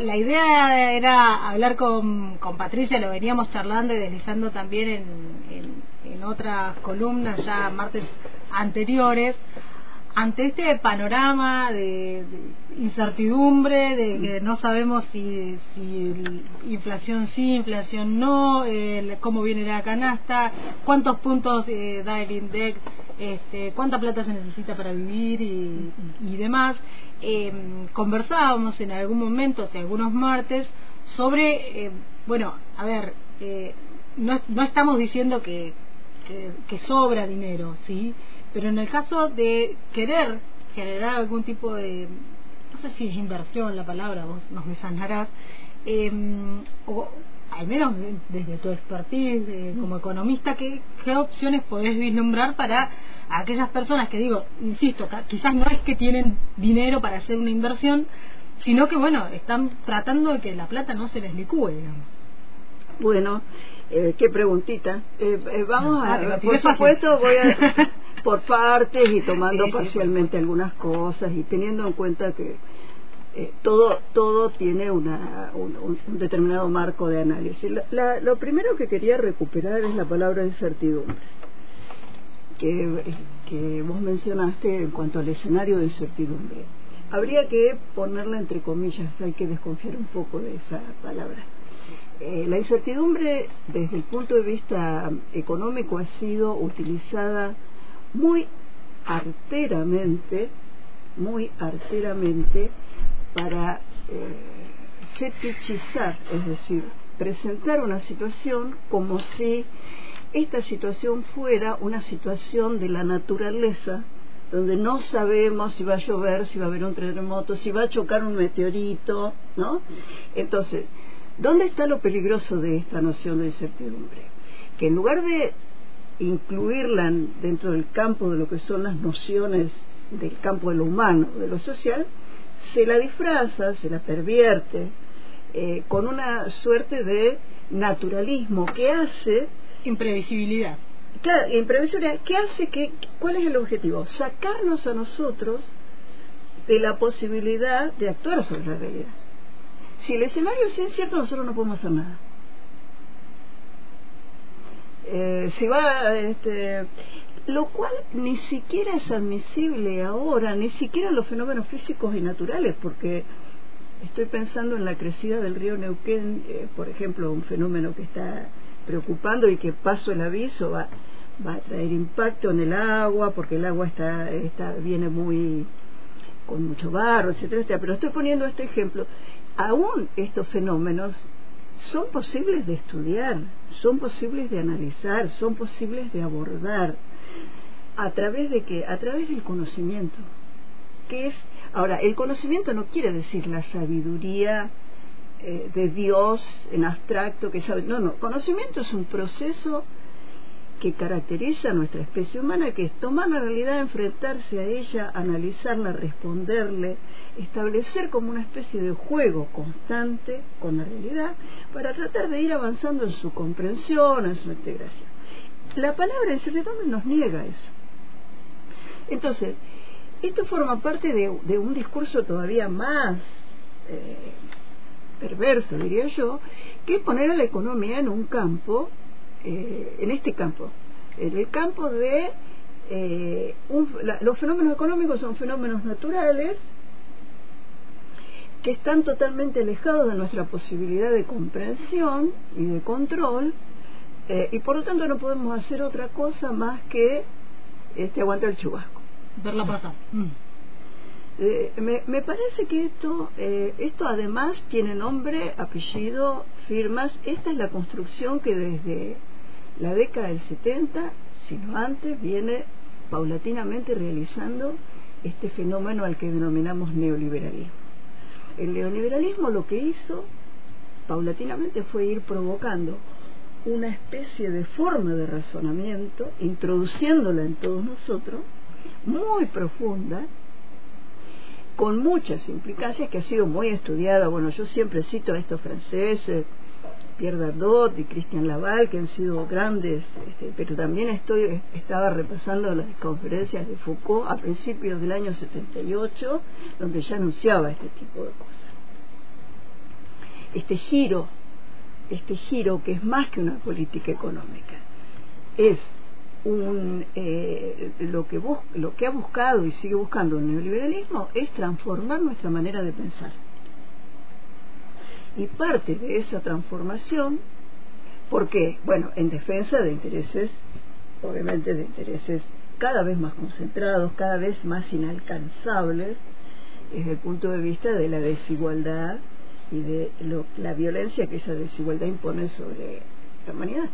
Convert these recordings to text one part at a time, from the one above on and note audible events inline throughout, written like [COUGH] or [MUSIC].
la idea era hablar con, con Patricia, lo veníamos charlando y deslizando también en, en, otras columnas ya martes anteriores, ante este panorama de, incertidumbre, de que no sabemos si, si inflación sí, inflación no, cómo viene la canasta, cuántos puntos eh, da el INDEC, este, cuánta plata se necesita para vivir y, y demás. Eh, conversábamos en algún momento, hace algunos martes, sobre, eh, bueno, a ver, eh, no, no estamos diciendo que, que, sobra dinero, ¿sí? Pero en el caso de querer generar algún tipo de, no sé si es inversión la palabra, vos nos desanarás, eh, o al menos desde tu expertise eh, como economista, ¿qué, ¿qué opciones podés vislumbrar para aquellas personas que digo, insisto, quizás no es que tienen dinero para hacer una inversión, sino que bueno, están tratando de que la plata no se les licúe, digamos. Bueno, eh, qué preguntita. Eh, eh vamos a, por supuesto, voy a [LAUGHS] por partes y tomando parcialmente algunas cosas y teniendo en cuenta que eh, todo todo tiene una, un, determinado marco de análisis. lo primero que quería recuperar es la palabra incertidumbre que, que vos mencionaste en cuanto al escenario de incertidumbre. Habría que ponerla entre comillas, hay que desconfiar un poco de esa palabra. Eh, la incertidumbre desde el punto de vista económico ha sido utilizada muy arteramente, muy arteramente para eh, fetichizar, es decir, presentar una situación como si esta situación fuera una situación de la naturaleza, donde no sabemos si va a llover, si va a haber un terremoto, si va a chocar un meteorito, ¿no? Entonces, ¿dónde está lo peligroso de esta noción de incertidumbre? Que en lugar de incluirla dentro del campo de lo que son las nociones del campo de lo humano, de lo social, se la disfraza, se la pervierte eh, con una suerte de naturalismo que hace imprevisibilidad. Claro, imprevisibilidad. ¿Qué hace que, cuál es el objetivo? Sacarnos a nosotros de la posibilidad de actuar sobre la realidad. Si el escenario es incierto, nosotros no podemos hacer nada. Eh, si va, este, lo cual ni siquiera es admisible ahora, ni siquiera los fenómenos físicos y naturales, porque estoy pensando en la crecida del río Neuquén, eh, por ejemplo, un fenómeno que está preocupando y que paso el aviso va, va a traer impacto en el agua, porque el agua está, está viene muy con mucho barro, etcétera, etcétera. Pero estoy poniendo este ejemplo. Aún estos fenómenos son posibles de estudiar, son posibles de analizar, son posibles de abordar. ¿A través de qué? A través del conocimiento. ¿Qué es? Ahora, el conocimiento no quiere decir la sabiduría eh, de Dios en abstracto que sabe. No, no. Conocimiento es un proceso que caracteriza a nuestra especie humana, que es tomar la realidad, enfrentarse a ella, analizarla, responderle, establecer como una especie de juego constante con la realidad para tratar de ir avanzando en su comprensión, en su integración. La palabra incertidumbre nos niega eso. Entonces, esto forma parte de, un discurso todavía más eh, perverso, diría yo, que poner a la economía en un campo, eh, en este campo, en el campo de eh, los fenómenos económicos son fenómenos naturales que están totalmente alejados de nuestra posibilidad de comprensión y de control eh, y por lo tanto no podemos hacer otra cosa más que este aguantar el chubasco. Verla pasar. Mm. Eh, me, me, parece que esto, eh, esto además tiene nombre, apellido, firmas. Esta es la construcción que desde la década del 70, sino antes, viene paulatinamente realizando este fenómeno al que denominamos neoliberalismo. El neoliberalismo lo que hizo paulatinamente fue ir provocando una especie de forma de razonamiento, introduciéndola en todos nosotros, muy profunda, con muchas implicancias que ha sido muy estudiada. Bueno, yo siempre cito a estos franceses, Pierre Dardot y Christian Laval, que han sido grandes, este, pero también estoy estaba repasando las conferencias de Foucault a principios del año 78, donde ya anunciaba este tipo de cosas. este giro, este giro que es más que una política económica, es un, eh, lo, que lo que ha buscado y sigue buscando el neoliberalismo es transformar nuestra manera de pensar. Y parte de esa transformación, ¿por qué? Bueno, en defensa de intereses, obviamente de intereses cada vez más concentrados, cada vez más inalcanzables, desde el punto de vista de la desigualdad y de la violencia que esa desigualdad impone sobre la humanidad.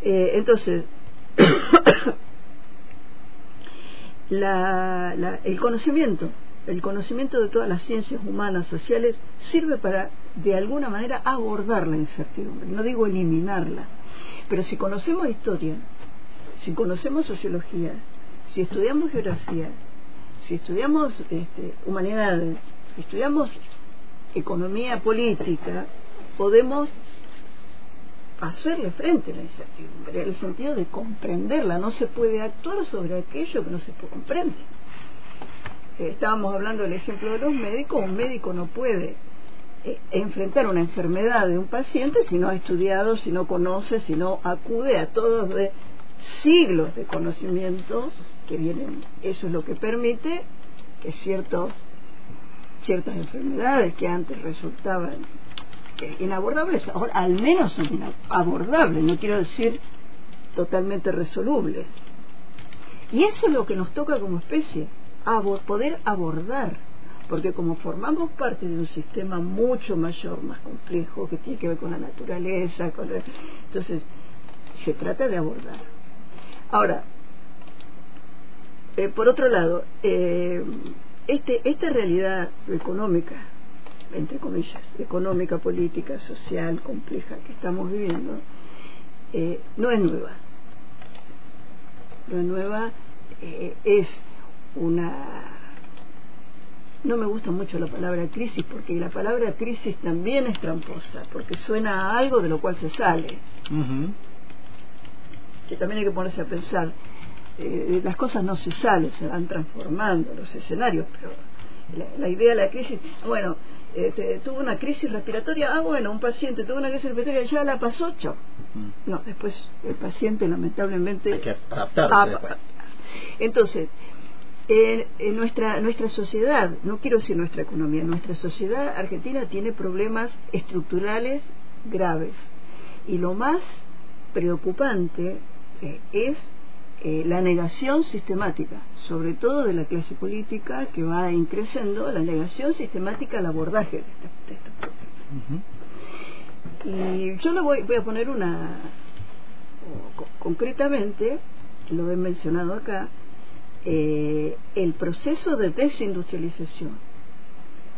Eh, entonces, [COUGHS] el conocimiento, el conocimiento de todas las ciencias humanas, sociales, sirve para, de alguna manera, abordar la incertidumbre. No digo eliminarla, pero si conocemos historia, si conocemos sociología, si estudiamos geografía, si estudiamos este, humanidades, si estudiamos economía política, podemos hacerle frente a la incertidumbre, en el sentido de comprenderla. No se puede actuar sobre aquello que no se comprende. Eh, estábamos hablando del ejemplo de los médicos. Un médico no puede eh, enfrentar una enfermedad de un paciente si no ha estudiado, si no conoce, si no acude a todos de siglos de conocimiento que vienen. Eso es lo que permite que ciertos, ciertas enfermedades que antes resultaban inabordables, ahora al menos son abordables, no quiero decir totalmente resolubles. Y eso es lo que nos toca como especie, poder abordar, porque como formamos parte de un sistema mucho mayor, más complejo, que tiene que ver con la naturaleza, con entonces se trata de abordar. Ahora, eh, por otro lado, eh, este, esta realidad económica entre comillas, económica, política, social, compleja que estamos viviendo, eh, no es nueva. No es nueva, es una... No me gusta mucho la palabra crisis porque la palabra crisis también es tramposa, porque suena a algo de lo cual se sale. Que también hay que ponerse a pensar, eh, las cosas no se salen, se van transformando los escenarios, pero la, idea de la crisis, bueno, este, tuvo una crisis respiratoria, ah, bueno, un paciente tuvo una crisis respiratoria, ya la pasó, chao. Mm. No, después el paciente lamentablemente... Hay que adaptarse. entonces, en nuestra, nuestra sociedad, no quiero decir nuestra economía, nuestra sociedad argentina tiene problemas estructurales graves. Y lo más preocupante eh, es eh, la negación sistemática, sobre todo de la clase política que va increciendo, la negación sistemática al abordaje de este, estos Y yo le voy, voy a poner una, concretamente, lo he mencionado acá, eh, el proceso de desindustrialización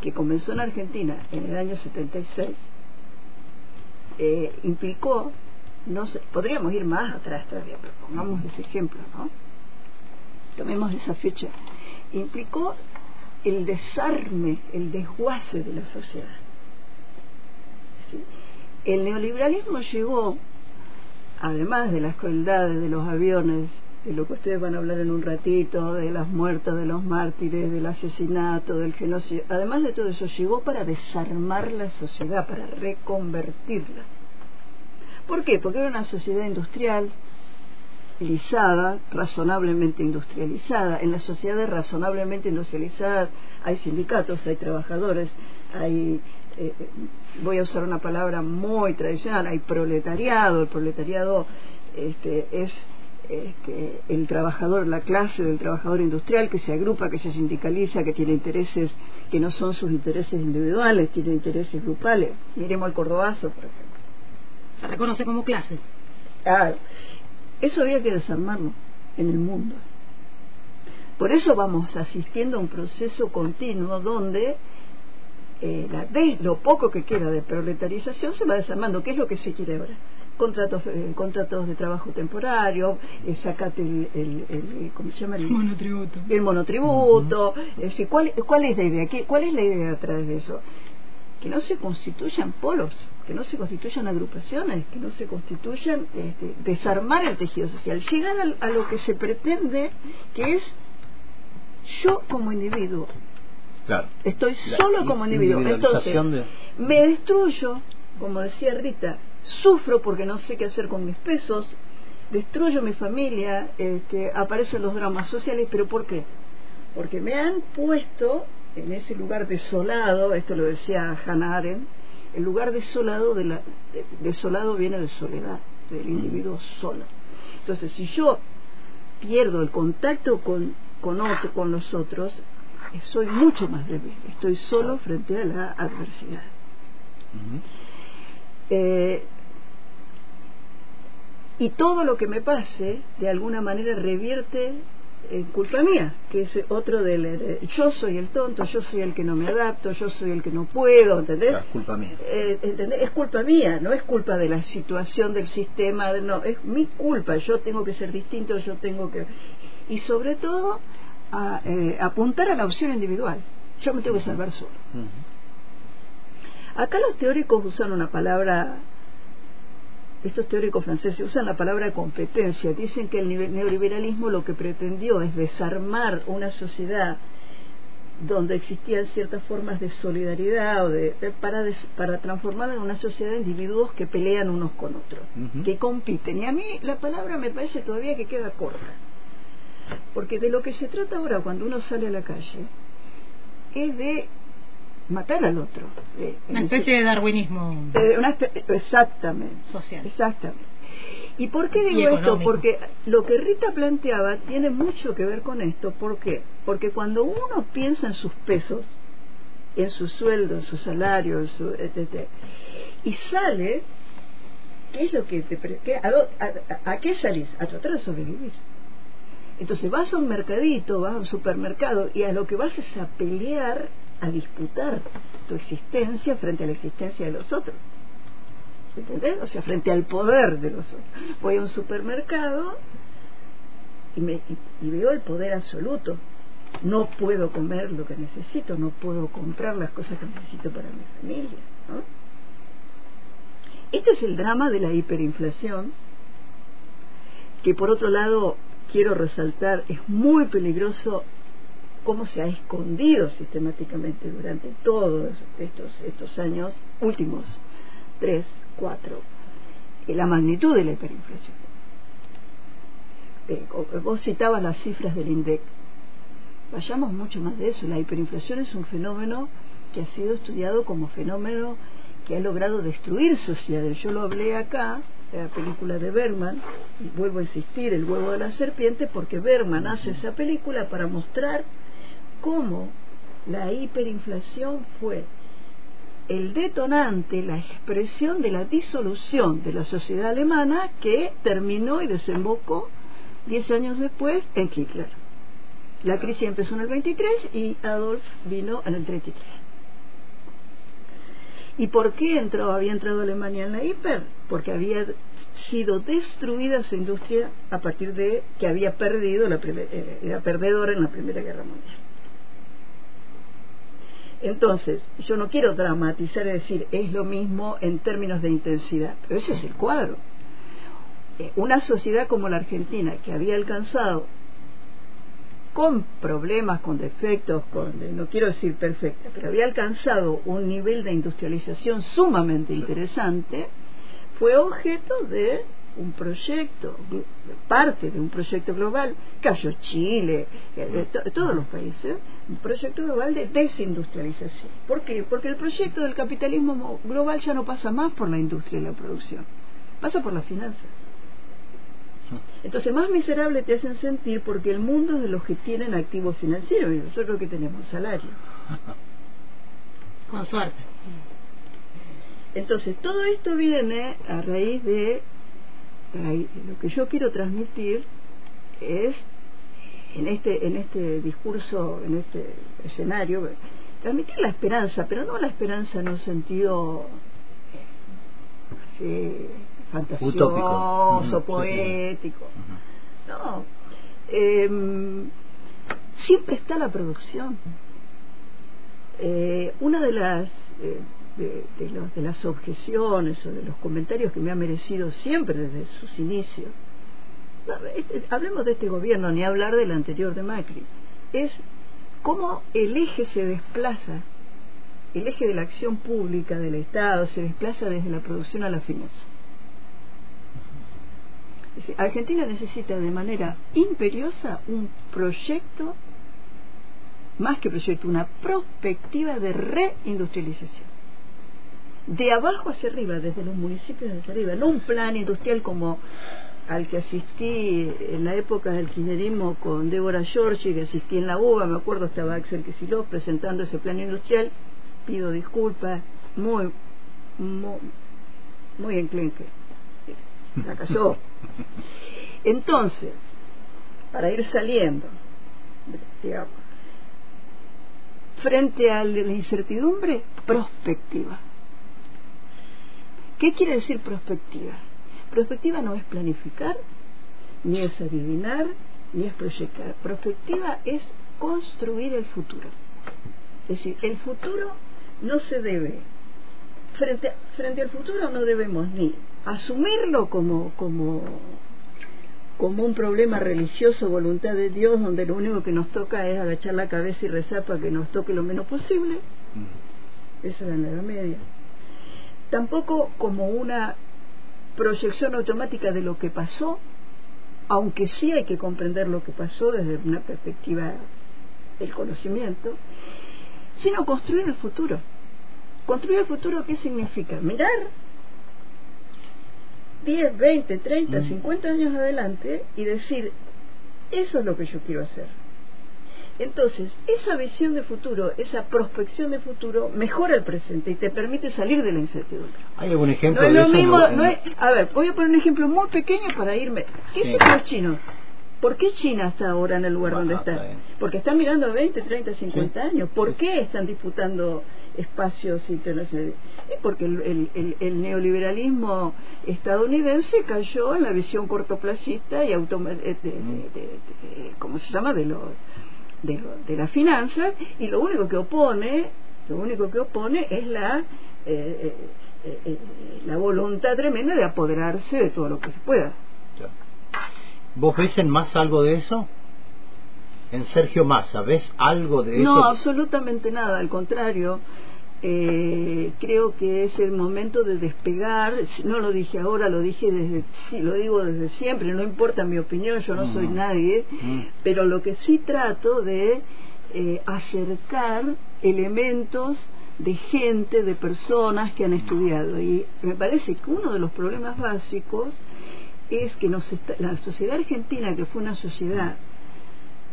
que comenzó en Argentina en el año 76 eh, implicó no podríamos ir más atrás todavía, pero pongamos ese ejemplo, ¿no? Tomemos esa fecha. Implicó el desarme, el desguace de la sociedad. El neoliberalismo llegó, además de las crueldades de los aviones, de lo que ustedes van a hablar en un ratito, de las muertes, de los mártires, del asesinato, del genocidio, además de todo eso, llegó para desarmar la sociedad, para reconvertirla ¿Por qué? Porque era una sociedad industrial, razonablemente industrializada. En las sociedades razonablemente industrializadas hay sindicatos, hay trabajadores, hay, eh, voy a usar una palabra muy tradicional, hay proletariado. El proletariado este, es este, el trabajador, la clase del trabajador industrial que se agrupa, que se sindicaliza, que tiene intereses que no son sus intereses individuales, tiene intereses grupales. Miremos al cordobazo, por ejemplo se reconoce como clase. Claro. Eso había que desarmarlo en el mundo. Por eso vamos asistiendo a un proceso continuo donde eh, la, lo poco que queda de proletarización se va desarmando. ¿Qué es lo que se quiere ahora? Contratos, eh, contratos de trabajo temporario, eh, sacate el, el, ¿cómo se llama? El monotributo. El monotributo. ¿cuál, ¿Cuál es la idea? ¿Qué, ¿Cuál es la idea detrás de eso? Que no se constituyan polos que no se constituyan agrupaciones, que no se constituyan, este, desarmar el tejido social, llegar a, lo que se pretende, que es yo como individuo, Claro. Estoy La solo como individuo. Entonces, de- me destruyo, como decía Rita, sufro porque no sé qué hacer con mis pesos, destruyo mi familia, este, aparecen los dramas sociales, pero ¿por qué? Porque me han puesto en ese lugar desolado, esto lo decía Hannah Arendt, el lugar desolado, de la, de- desolado viene de soledad, del individuo solo. Entonces, si yo pierdo el contacto con, con, otro, con los otros, soy mucho más débil, estoy solo frente a la adversidad. Eh, y todo lo que me pase, de alguna manera, revierte en culpa mía, que es otro del... de- yo soy el tonto, yo soy el que no me adapto, yo soy el que no puedo, ¿entendés? Es culpa mía. Eh, ¿entendés? Es culpa mía, no es culpa de la situación del sistema, de- no, es mi culpa, yo tengo que ser distinto, yo tengo que... Y sobre todo, a, eh, apuntar a la opción individual. Yo me tengo que salvar solo. Acá los teóricos usan una palabra, estos teóricos franceses usan la palabra competencia. Dicen que el neoliberalismo lo que pretendió es desarmar una sociedad donde existían ciertas formas de solidaridad o de, de- para, des- para transformarla en una sociedad de individuos que pelean unos con otros, que compiten. Y a mí la palabra me parece todavía que queda corta. Porque de lo que se trata ahora cuando uno sale a la calle es de matar al otro. de- Una especie de darwinismo eh, una exactamente. social. Exactamente. ¿Y por qué digo esto? Porque lo que Rita planteaba tiene mucho que ver con esto. ¿Por qué? Porque cuando uno piensa en sus pesos, en su sueldo, en su salario, en su, etc., y sale, ¿qué es lo que te... qué- a qué salís? A tratar de sobrevivir. Entonces vas a un mercadito, vas a un supermercado y a lo que vas es a pelear, a disputar tu existencia frente a la existencia de los otros. ¿Entendés? O sea, frente al poder de los otros. Voy a un supermercado y, me, y, y veo el poder absoluto. No puedo comer lo que necesito, no puedo comprar las cosas que necesito para mi familia. Este es el drama de la hiperinflación, que por otro lado quiero resaltar es muy peligroso cómo se ha escondido sistemáticamente durante todos estos, estos años últimos, tres, cuatro, eh, la magnitud de la hiperinflación. Eh, co- vos citabas las cifras del INDEC. Vayamos mucho más de eso. La hiperinflación es un fenómeno que ha sido estudiado como fenómeno que ha logrado destruir sociedades. Yo lo hablé acá, de la película de Berman, y vuelvo a insistir, El huevo de la serpiente, porque Berman hace esa película para mostrar cómo la hiperinflación fue el detonante, la expresión de la disolución de la sociedad alemana que terminó y desembocó diez años después en Hitler. La crisis empezó en el 23 y Adolf vino en el 33. ¿Y por qué entró, había entrado Alemania en la hiper? Porque había sido destruida su industria a partir de que había perdido, la, eh, era perdedora en la Primera Guerra Mundial. Entonces, yo no quiero dramatizar y decir es lo mismo en términos de intensidad, pero ese es el cuadro. Eh, Una sociedad como la Argentina, que había alcanzado con problemas, con defectos, con, no quiero decir perfecta, pero había alcanzado un nivel de industrialización sumamente interesante, fue objeto de un proyecto, parte de un proyecto global, cayó Chile, eh, to- todos los países, un proyecto global de desindustrialización. ¿Por qué? Porque el proyecto del capitalismo mo- global ya no pasa más por la industria y la producción, pasa por la finanza. Entonces más miserable te hacen sentir porque el mundo es de los que tienen activos financieros y nosotros que tenemos salario. Con suerte. Entonces todo esto viene a raíz de lo que yo quiero transmitir es en este en este discurso, en este escenario, transmitir la esperanza, pero no la esperanza en un sentido eh, así fantasioso, Utópico. Sí, poético. No. Em, siempre está la producción. Eh, una de las eh, de, los- de las objeciones o de los comentarios que me ha merecido siempre desde sus inicios, no, hablemos de este gobierno, ni hablar del anterior de Macri, es cómo el eje se desplaza, el eje de la acción pública del Estado se desplaza desde la producción a la finanza. Argentina necesita de manera imperiosa un proyecto, más que proyecto, una perspectiva de reindustrialización. De abajo hacia arriba, desde los municipios hacia arriba, no un plan industrial como al que asistí en la época del kirchnerismo con Débora Giorgi, que asistí en la UBA, me acuerdo estaba Axel Kicillof presentando ese plan industrial, pido disculpas, muy, muy, muy enclenque, fracasó. Entonces, para ir saliendo, digamos, frente a la incertidumbre, prospectiva. ¿Qué quiere decir prospectiva? Prospectiva no es planificar, ni es adivinar, ni es proyectar. Prospectiva es construir el futuro. Es decir, el futuro no se debe, frente, frente al futuro no debemos ni asumirlo como, como, como un problema religioso, voluntad de Dios, donde lo único que nos toca es agachar la cabeza y rezar para que nos toque lo menos posible. Eso era en la Edad Media. Tampoco como una proyección automática de lo que pasó, aunque sí hay que comprender lo que pasó desde una perspectiva del conocimiento, sino construir el futuro. Construir el futuro, ¿qué significa? Mirar 10, 20, 30, 50 años adelante y decir, eso es lo que yo quiero hacer. Entonces, esa visión de futuro, esa prospección de futuro, mejora el presente y te permite salir de la incertidumbre. ¿Hay algún ejemplo no es de lo eso? mismo, No, no es- a ver, voy a poner un ejemplo muy pequeño para irme. ¿Qué Sí. hicieron los chinos? ¿Por qué China está ahora en el lugar Bueno, donde está. Porque están mirando a 20, 30, 50 Sí. años. ¿Por Sí. qué están disputando espacios internacionales? Es porque el, el- el- el neoliberalismo estadounidense cayó en la visión cortoplacista y automa- eh, de, de- ¿cómo se llama? de lo, de, de las finanzas y lo único que opone lo único que opone es la eh, eh, eh, eh, la voluntad tremenda de apoderarse de todo lo que se pueda. ¿Vos ves en Massa algo de eso? En Sergio Massa, ¿ves algo de No, eso? absolutamente nada, al contrario. Eh, creo que es el momento de despegar. No lo dije ahora, lo dije desde, sí, lo digo desde siempre. No importa mi opinión, yo no Mm. soy nadie. Mm. Pero lo que sí trato de eh, acercar elementos de gente, de personas que han estudiado. Y me parece que uno de los problemas básicos es que nos está- la sociedad argentina, que fue una sociedad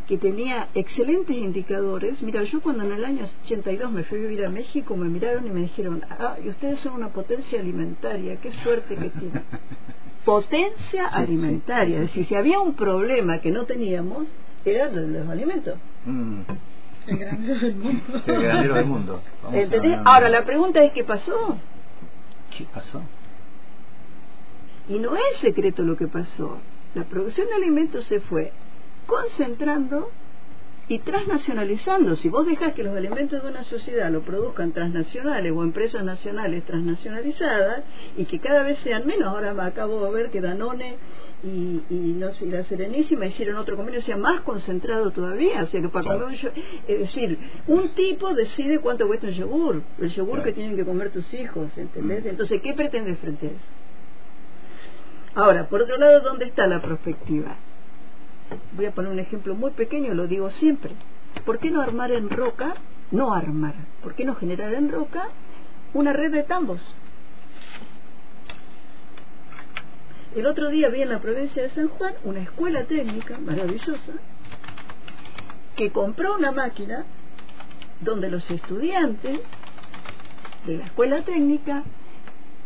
que tenía excelentes indicadores. Mira, yo cuando en el año 82 me fui a vivir a México, me miraron y me dijeron, ah, y ustedes son una potencia alimentaria, qué suerte que tienen. [LAUGHS] Potencia alimentaria, es decir, si había un problema que no teníamos, era de los alimentos. Mm. El granero del mundo. [LAUGHS] El granero del mundo. Ahora, la pregunta es, ¿qué pasó? ¿Qué pasó? Y no es secreto lo que pasó. La producción de alimentos se fue concentrando y transnacionalizando. Si vos dejás que los alimentos de una sociedad lo produzcan transnacionales o empresas nacionales transnacionalizadas y que cada vez sean menos, ahora me acabo de ver que Danone y, y no sé, y la Serenísima hicieron otro convenio, o sea, más concentrado todavía. O sea, que para comer es decir, un tipo decide cuánto cuesta un yogur, el yogur Claro. que tienen que comer tus hijos, ¿entendés? Mm. Entonces, ¿qué pretende frente a eso? Ahora, por otro lado, ¿dónde está la perspectiva? Voy a poner un ejemplo muy pequeño, lo digo siempre. ¿Por qué no armar en roca, no armar, por qué no generar en roca una red de tambos? El otro día vi en la provincia de San Juan una escuela técnica maravillosa que compró una máquina donde los estudiantes de la escuela técnica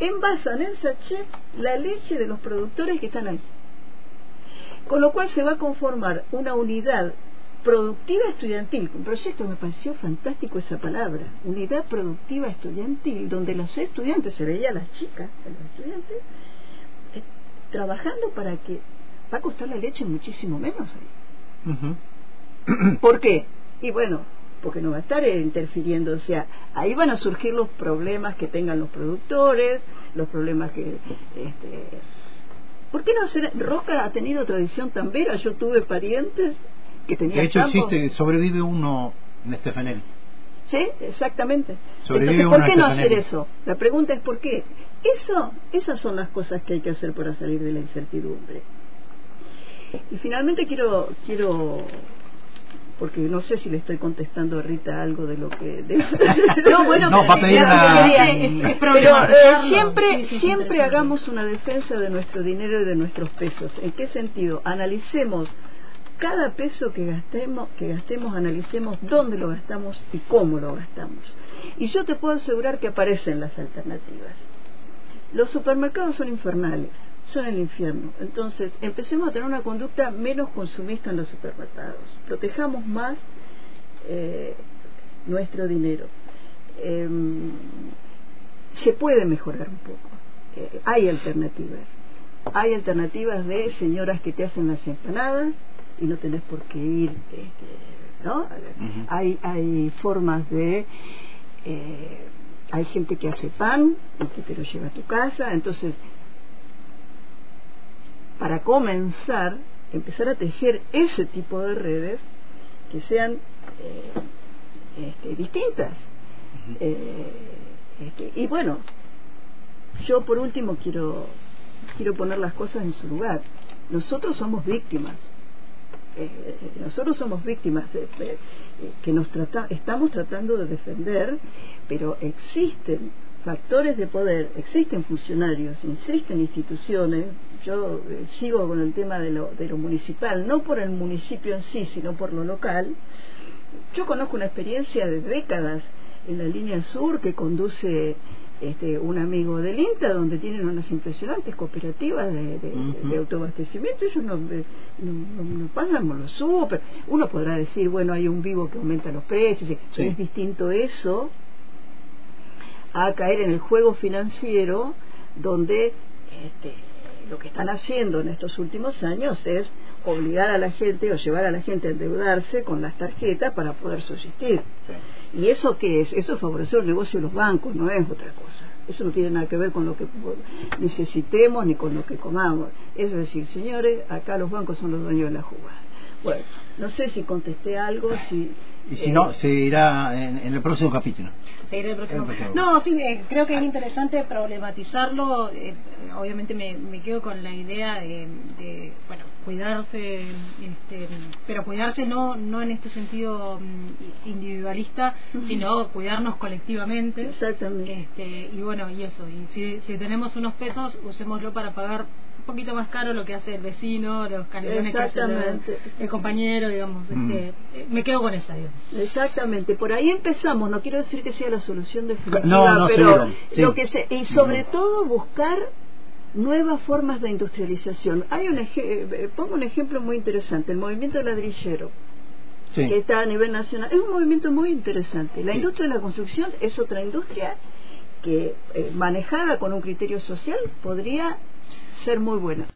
envasan en sachet la leche de los productores que están ahí. Con lo cual se va a conformar una unidad productiva estudiantil. Un proyecto me pareció fantástico esa palabra. Unidad productiva estudiantil, donde los estudiantes, se veía a las chicas, a los estudiantes, eh, trabajando para que va a costar la leche muchísimo menos ahí. ¿Por qué? Y bueno, porque no va a estar eh, interfiriendo, o sea, ahí van a surgir los problemas que tengan los productores, los problemas que... Este, ¿Por qué no hacer? Roca ha tenido tradición tambera, yo tuve parientes que tenían De hecho, campos. existe, sobrevive uno en este FNL. Sí, exactamente. Sobrevive Entonces, ¿por qué no hacer eso? La pregunta es ¿por qué? Eso, esas son las cosas que hay que hacer para salir de la incertidumbre. Y finalmente quiero, quiero porque no sé si le estoy contestando a Rita algo de lo que... de- [LAUGHS] No, bueno, No, pero va a pedir una- Pero eh, siempre, Sí, sí, es siempre hagamos una defensa de nuestro dinero y de nuestros pesos. ¿En qué sentido? Analicemos cada peso que gastemos, que gastemos, analicemos dónde lo gastamos y cómo lo gastamos. Y yo te puedo asegurar que aparecen las alternativas. Los supermercados son infernales, son el infierno. Entonces, empecemos a tener una conducta menos consumista en los supermercados. Protejamos más eh, nuestro dinero. Em, se puede mejorar un poco. Eh, hay alternativas. Hay alternativas de señoras que te hacen las empanadas y no tenés por qué ir, este, ¿no? Hay hay formas de eh, hay gente que hace pan y que te lo lleva a tu casa, entonces para comenzar empezar a tejer ese tipo de redes que sean eh, este, distintas. Eh, este, y bueno, yo por último quiero quiero poner las cosas en su lugar. Nosotros somos víctimas. Eh, nosotros somos víctimas de- de- que nos trata, estamos tratando de defender, pero existen factores de poder, existen funcionarios, existen instituciones. Yo eh, sigo con el tema de lo, de lo municipal, no por el municipio en sí, sino por lo local. Yo conozco una experiencia de décadas en la línea sur que conduce este, un amigo del INTA, donde tienen unas impresionantes cooperativas de, de- de autoabastecimiento. Ellos no, eh, no, no- no pasan por los súper. Uno podrá decir, bueno, hay un vivo que aumenta los precios. Sí. Es distinto eso a caer en el juego financiero donde este, lo que están haciendo en estos últimos años es obligar a la gente o llevar a la gente a endeudarse con las tarjetas para poder subsistir. ¿Y eso qué es? Eso es favorecer el negocio de los bancos, no es otra cosa. Eso no tiene nada que ver con lo que necesitemos ni con lo que comamos. Es decir, señores, acá los bancos son los dueños de la jugada. Bueno, no sé si contesté algo, si... Y si eh, no, se irá en, en el próximo capítulo. El próximo. El próximo. No, sí, eh, creo que es interesante problematizarlo. eh, eh, obviamente me, me quedo con la idea de, de, bueno, cuidarse, este, pero cuidarse no no en este sentido mm, individualista, sino cuidarnos colectivamente. Exactamente. Este, y bueno, y eso, y si, si tenemos unos pesos, usémoslo para pagar un poquito más caro lo que hace el vecino, los canelones que hace el, el compañero, digamos. Mm. Este, eh, me quedo con esa, digamos. Exactamente, por ahí empezamos, no quiero decir que sea la solución definitiva, No, no, pero sí. lo que se, y sobre Ujú. todo buscar nuevas formas de industrialización. Hay un eje- eh, pongo un ejemplo muy interesante, el movimiento ladrillero, Sí. que está a nivel nacional, es un movimiento muy interesante. La Sí. industria de la construcción es otra industria que eh, manejada con un criterio social podría ser muy buena.